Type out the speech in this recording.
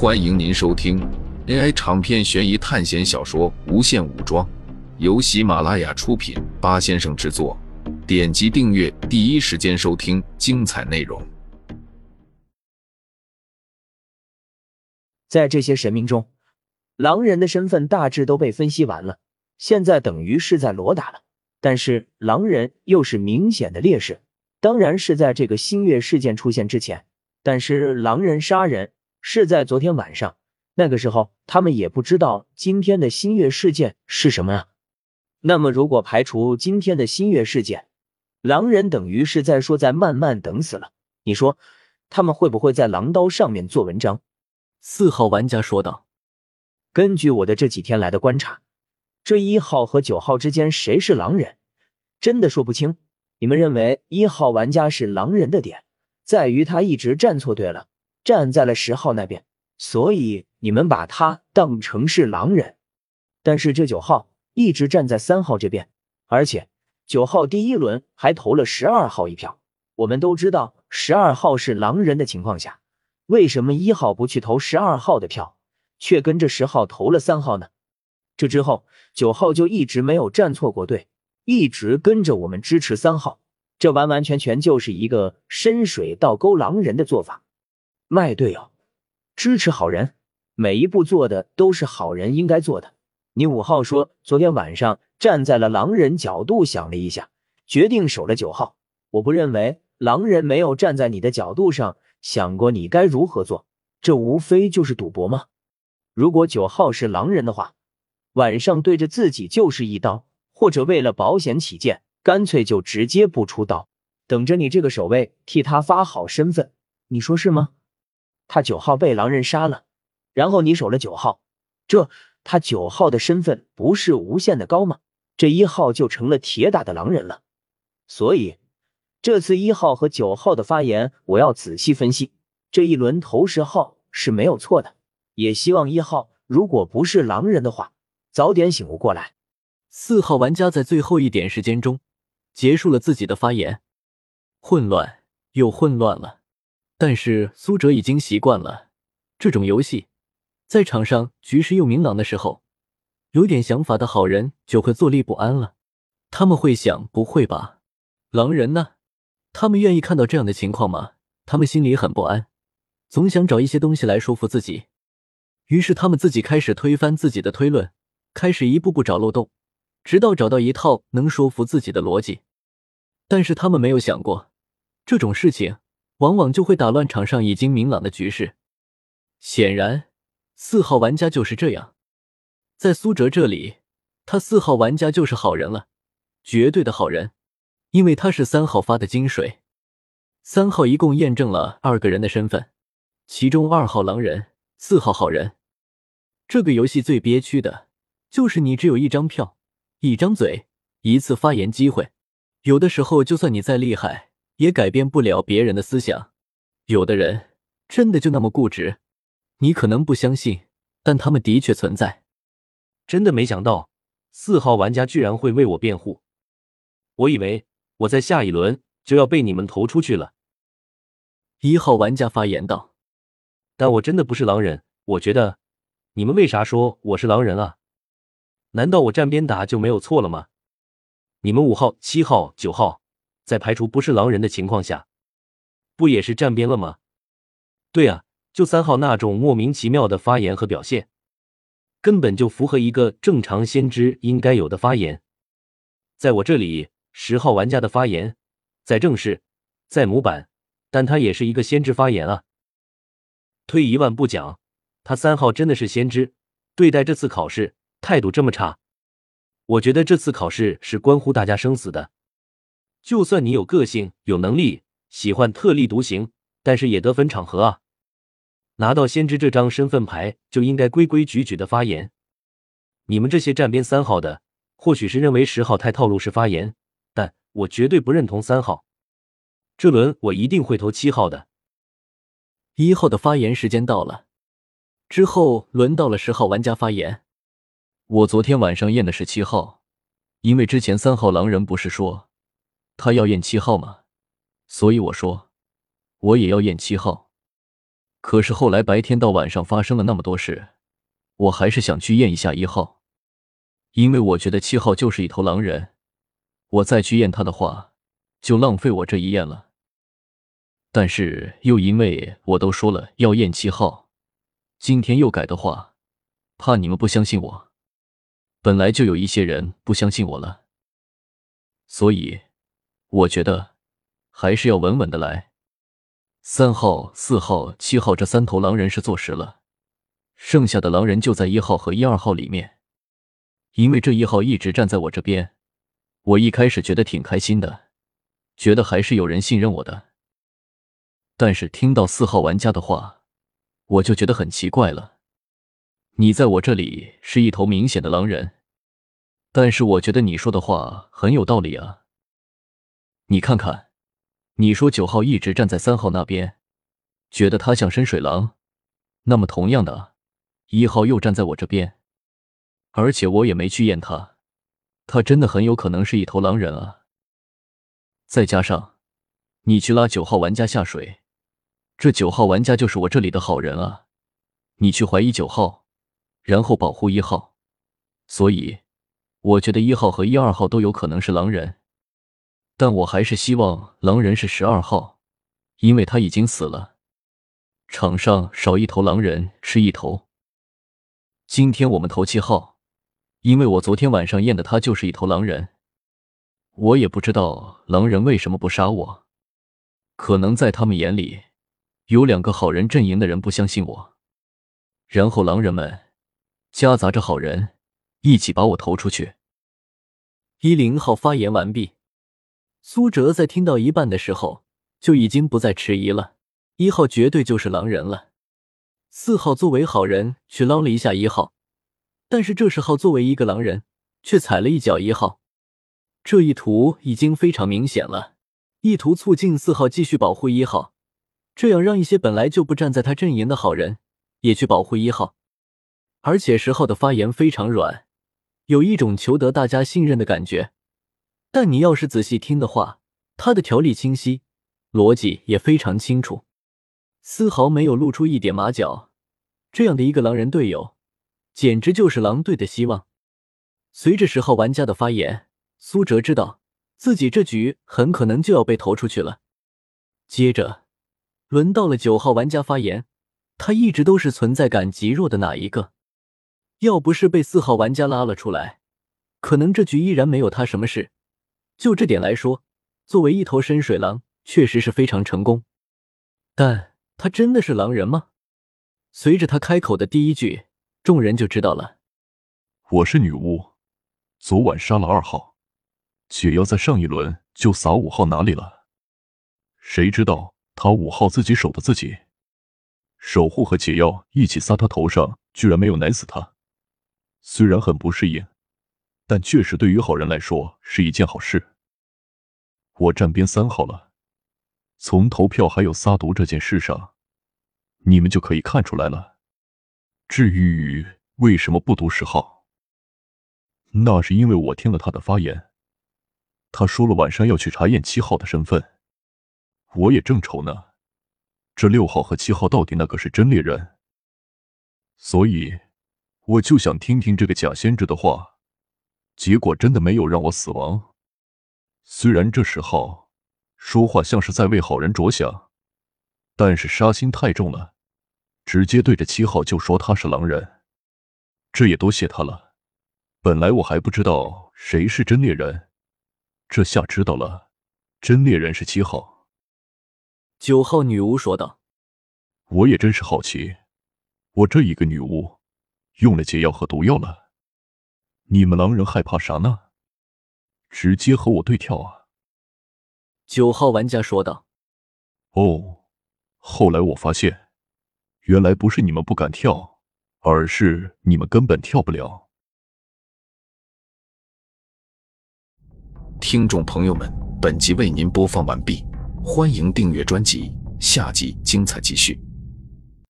欢迎您收听 AI 长篇悬疑探险小说《无限武装》，由喜马拉雅出品，八先生制作。点击订阅，第一时间收听精彩内容。在这些神明中，狼人的身份大致都被分析完了，现在等于是在裸打了。但是狼人又是明显的劣势，当然是在这个新月事件出现之前。但是狼人杀人。是在昨天晚上，那个时候他们也不知道今天的新月事件是什么啊。那么如果排除今天的新月事件，狼人等于是在说在慢慢等死了。你说他们会不会在狼刀上面做文章？四号玩家说道：“根据我的这几天来的观察，这一号和九号之间谁是狼人，真的说不清。你们认为一号玩家是狼人的点，在于他一直站错队了。”站在了十号那边，所以你们把他当成是狼人。但是这九号一直站在三号这边，而且九号第一轮还投了十二号一票。我们都知道十二号是狼人的情况下，为什么一号不去投十二号的票，却跟着十号投了三号呢？这之后九号就一直没有站错过队，一直跟着我们支持三号。这完完全全就是一个深水倒钩狼人的做法。卖队友，支持好人，每一步做的都是好人应该做的。你五号说昨天晚上站在了狼人角度想了一下，决定守了九号。我不认为狼人没有站在你的角度上想过你该如何做，这无非就是赌博吗？如果九号是狼人的话，晚上对着自己就是一刀，或者为了保险起见，干脆就直接不出刀，等着你这个守卫替他发好身份。你说是吗？他九号被狼人杀了，然后你守了九号，这他九号的身份不是无限的高吗？这一号就成了铁打的狼人了。所以这次一号和九号的发言，我要仔细分析。这一轮投十号是没有错的，也希望一号如果不是狼人的话，早点醒悟过来。四号玩家在最后一点时间中结束了自己的发言，混乱又混乱了。但是苏哲已经习惯了这种游戏，在场上局势又明朗的时候，有点想法的好人就会坐立不安了。他们会想：不会吧，狼人呢？他们愿意看到这样的情况吗？他们心里很不安，总想找一些东西来说服自己。于是他们自己开始推翻自己的推论，开始一步步找漏洞，直到找到一套能说服自己的逻辑。但是他们没有想过这种事情。往往就会打乱场上已经明朗的局势。显然，四号玩家就是这样。在苏哲这里，他四号玩家就是好人了，绝对的好人，因为他是三号发的金水。三号一共验证了二个人的身份，其中二号狼人，四号好人。这个游戏最憋屈的就是你只有一张票、一张嘴、一次发言机会，有的时候就算你再厉害。也改变不了别人的思想。有的人真的就那么固执，你可能不相信，但他们的确存在。真的没想到四号玩家居然会为我辩护，我以为我在下一轮就要被你们投出去了。一号玩家发言道：“但我真的不是狼人，我觉得你们为啥说我是狼人啊？难道我站边打就没有错了吗？你们五号、七号、九号。”在排除不是狼人的情况下，不也是站边了吗？对啊，就三号那种莫名其妙的发言和表现，根本就符合一个正常先知应该有的发言。在我这里，十号玩家的发言在正式，在模板，但他也是一个先知发言啊。退一万步讲，他三号真的是先知，对待这次考试态度这么差，我觉得这次考试是关乎大家生死的。就算你有个性、有能力，喜欢特立独行，但是也得分场合啊！拿到先知这张身份牌，就应该规规矩矩的发言。你们这些站边三号的，或许是认为十号太套路式发言，但我绝对不认同三号。这轮我一定会投七号的。一号的发言时间到了，之后轮到了十号玩家发言。我昨天晚上验的是七号，因为之前三号狼人不是说。他要验七号吗？所以我说，我也要验七号。可是后来白天到晚上发生了那么多事，我还是想去验一下一号，因为我觉得七号就是一头狼人。我再去验他的话，就浪费我这一验了。但是又因为我都说了要验七号，今天又改的话，怕你们不相信我。本来就有一些人不相信我了，所以我觉得还是要稳稳的来。三号、四号、七号这三头狼人是坐实了，剩下的狼人就在一号和一二号里面。因为这一号一直站在我这边，我一开始觉得挺开心的，觉得还是有人信任我的。但是听到四号玩家的话，我就觉得很奇怪了。你在我这里是一头明显的狼人，但是我觉得你说的话很有道理啊。你看看，你说九号一直站在三号那边，觉得他像深水狼，那么同样的，一号又站在我这边，而且我也没去验他，他真的很有可能是一头狼人啊。再加上你去拉九号玩家下水，这九号玩家就是我这里的好人啊，你去怀疑九号。然后保护一号，所以我觉得一号和一二号都有可能是狼人，但我还是希望狼人是十二号，因为他已经死了。场上少一头狼人是一头。今天我们投七号，因为我昨天晚上验的他就是一头狼人。我也不知道狼人为什么不杀我，可能在他们眼里有两个好人阵营的人不相信我，然后狼人们。夹杂着好人，一起把我投出去。一零号发言完毕。苏哲在听到一半的时候，就已经不再迟疑了。一号绝对就是狼人了。四号作为好人去捞了一下一号，但是这时号作为一个狼人，却踩了一脚一号。这一图已经非常明显了，意图促进四号继续保护一号，这样让一些本来就不站在他阵营的好人也去保护一号。而且十号的发言非常软，有一种求得大家信任的感觉。但你要是仔细听的话，他的条理清晰，逻辑也非常清楚，丝毫没有露出一点马脚。这样的一个狼人队友，简直就是狼队的希望。随着十号玩家的发言，苏哲知道自己这局很可能就要被投出去了。接着，轮到了九号玩家发言，他一直都是存在感极弱的那一个。要不是被四号玩家拉了出来，可能这局依然没有他什么事。就这点来说，作为一头深水狼，确实是非常成功。但他真的是狼人吗？随着他开口的第一句，众人就知道了。我是女巫，昨晚杀了二号，解药在上一轮就撒五号哪里了？谁知道他五号自己守的自己，守护和解药一起撒他头上，居然没有奶死他。虽然很不适应，但确实对于好人来说是一件好事。我站边三号了，从投票还有撒毒这件事上，你们就可以看出来了。至于为什么不读十号，那是因为我听了他的发言，他说了晚上要去查验七号的身份，我也正愁呢，这六号和七号到底哪个是真猎人？所以。我就想听听这个假先知的话，结果真的没有让我死亡。虽然这时候说话像是在为好人着想，但是杀心太重了，直接对着七号就说他是狼人，这也多谢他了。本来我还不知道谁是真猎人，这下知道了，真猎人是七号。九号女巫说道：“我也真是好奇，我这一个女巫。”用了解药和毒药了，你们狼人害怕啥呢？直接和我对跳啊！九号玩家说道。哦，后来我发现，原来不是你们不敢跳，而是你们根本跳不了。听众朋友们，本集为您播放完毕，欢迎订阅专辑，下集精彩继续。